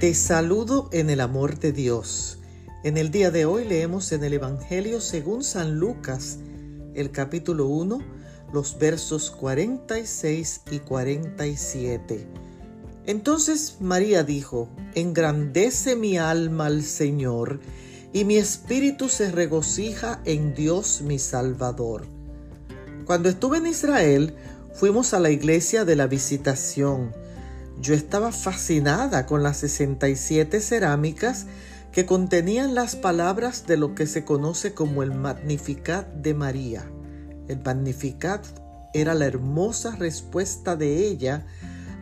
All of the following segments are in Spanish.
Te saludo en el amor de Dios. En el día de hoy leemos en el Evangelio según San Lucas, el capítulo 1, los versos 46 y 47. Entonces María dijo, Engrandece mi alma al Señor, y mi espíritu se regocija en Dios mi Salvador. Cuando estuve en Israel, fuimos a la iglesia de la visitación yo estaba fascinada con las 67 cerámicas que contenían las palabras de lo que se conoce como el Magnificat de María. El Magnificat era la hermosa respuesta de ella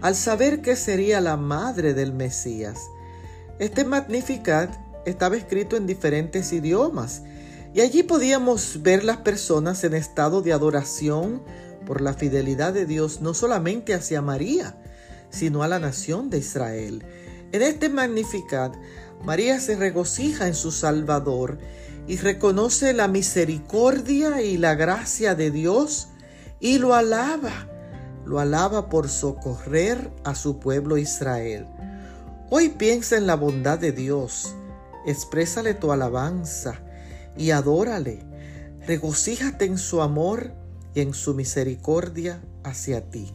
al saber que sería la madre del Mesías. Este Magnificat estaba escrito en diferentes idiomas y allí podíamos ver las personas en estado de adoración por la fidelidad de Dios no solamente hacia María, sino a la nación de Israel. En este Magnificat, María se regocija en su Salvador y reconoce la misericordia y la gracia de Dios y lo alaba, lo alaba por socorrer a su pueblo Israel. Hoy piensa en la bondad de Dios, exprésale tu alabanza y adórale, regocíjate en su amor y en su misericordia hacia ti.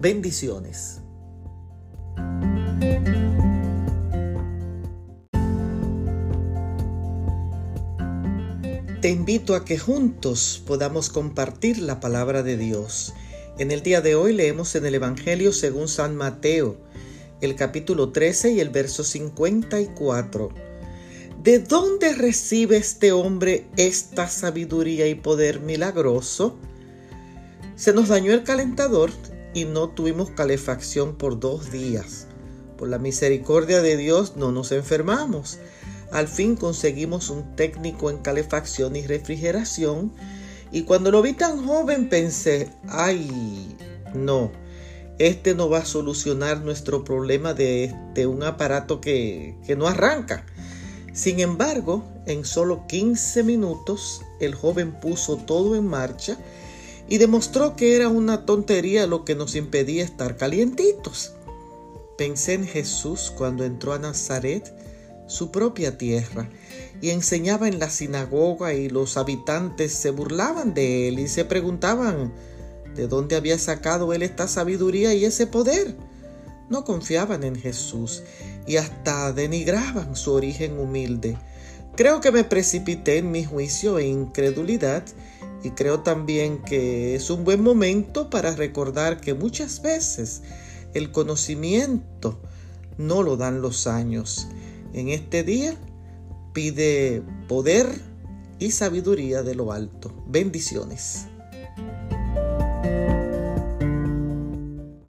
Bendiciones. Te invito a que juntos podamos compartir la palabra de Dios. En el día de hoy leemos en el Evangelio según San Mateo, el capítulo 13 y el verso 54. ¿De dónde recibe este hombre esta sabiduría y poder milagroso? Se nos dañó el calentador y no tuvimos calefacción por dos días. Por la misericordia de Dios no nos enfermamos. Al fin conseguimos un técnico en calefacción y refrigeración y cuando lo vi tan joven pensé, ay, no, este no va a solucionar nuestro problema de, un aparato que, que no arranca. Sin embargo, en solo 15 minutos el joven puso todo en marcha y demostró que era una tontería lo que nos impedía estar calientitos. Pensé en Jesús cuando entró a Nazaret, su propia tierra, y enseñaba en la sinagoga y los habitantes se burlaban de él y se preguntaban de dónde había sacado él esta sabiduría y ese poder. No confiaban en Jesús y hasta denigraban su origen humilde. Creo que me precipité en mi juicio e incredulidad y creo también que es un buen momento para recordar que muchas veces el conocimiento no lo dan los años. En este día pide poder y sabiduría de lo alto. Bendiciones.